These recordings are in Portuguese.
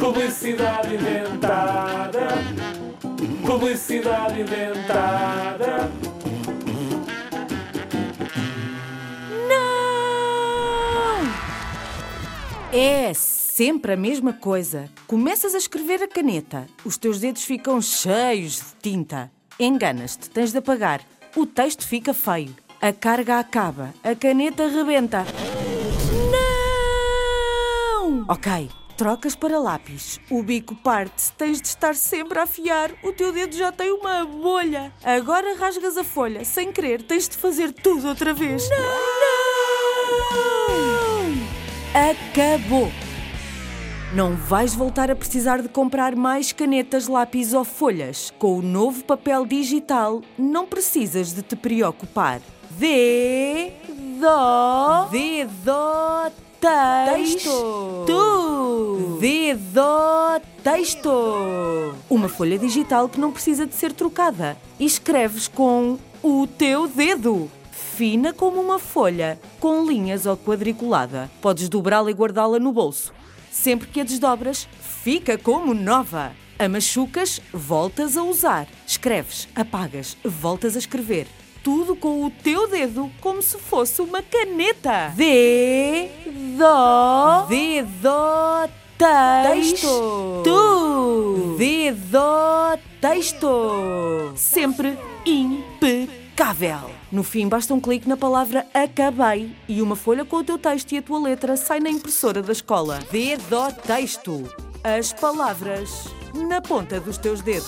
Publicidade inventada. Publicidade inventada. Não! É sempre a mesma coisa. Começas a escrever a caneta, os teus dedos ficam cheios de tinta. Enganas-te, tens de apagar. O texto fica feio. A carga acaba, a caneta rebenta. Não! Ok, trocas para lápis. O bico parte, tens de estar sempre a afiar. O teu dedo já tem uma bolha. Agora rasgas a folha, sem querer, tens de fazer tudo outra vez. Não! Acabou! Não vais voltar a precisar de comprar mais canetas, lápis ou folhas. Com o novo papel digital, não precisas de te preocupar. D, dó, D, dó, texto. Tu. D, dó, texto. Uma folha digital que não precisa de ser trocada. E escreves com o teu dedo fina como uma folha, com linhas ou quadriculada. Podes dobrá-la e guardá-la no bolso. Sempre que a desdobras, fica como nova. A machucas, voltas a usar. Escreves, apagas, voltas a escrever. Tudo com o teu dedo, como se fosse uma caneta. D, dó, D, dó, texto. Tu. D, dó, texto. Sempre impecável. No fim, basta um clique na palavra acabei e uma folha com o teu texto e a tua letra sai na impressora da escola. D, dó, texto. As palavras na ponta dos teus dedos.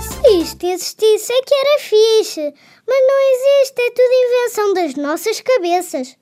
Se isto existisse é que era fixe. Mas não existe, é tudo invenção das nossas cabeças.